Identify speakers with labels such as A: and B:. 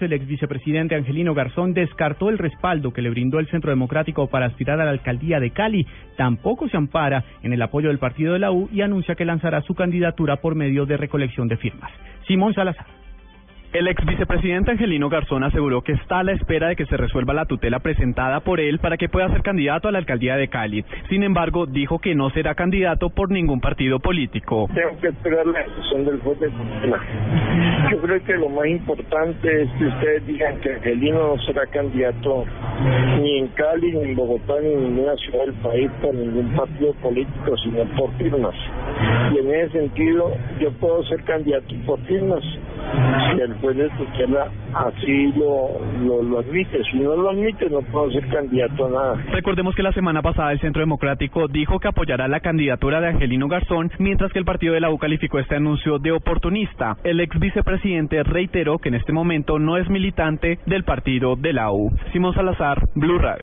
A: El ex vicepresidente Angelino Garzón descartó el respaldo que le brindó el Centro Democrático para aspirar a la alcaldía de Cali. Tampoco se ampara en el apoyo del partido de la U y anuncia que lanzará su candidatura por medio de recolección de firmas. Simón Salazar.
B: El ex vicepresidente Angelino Garzón aseguró que está a la espera de que se resuelva la tutela presentada por él para que pueda ser candidato a la alcaldía de Cali. Sin embargo, dijo que no será candidato por ningún partido político.
C: Tengo que esperar la decisión del juez de tutela. Yo creo que lo más importante es que ustedes digan que Angelino no será candidato ni en Cali, ni en Bogotá, ni en ninguna ciudad del país por ningún partido político, sino por firmas. Y en ese sentido, yo puedo ser candidato por firmas si el juez de tutela así lo, lo, lo, admite. Si no lo admite, no puedo ser candidato a nada.
B: Recordemos que la semana pasada el Centro Democrático dijo que apoyará la candidatura de Angelino Garzón, mientras que el partido de la U calificó este anuncio de oportunista. El ex vicepresidente reiteró que en este momento no es militante del partido de la U. Simón Salazar, Blue Radio.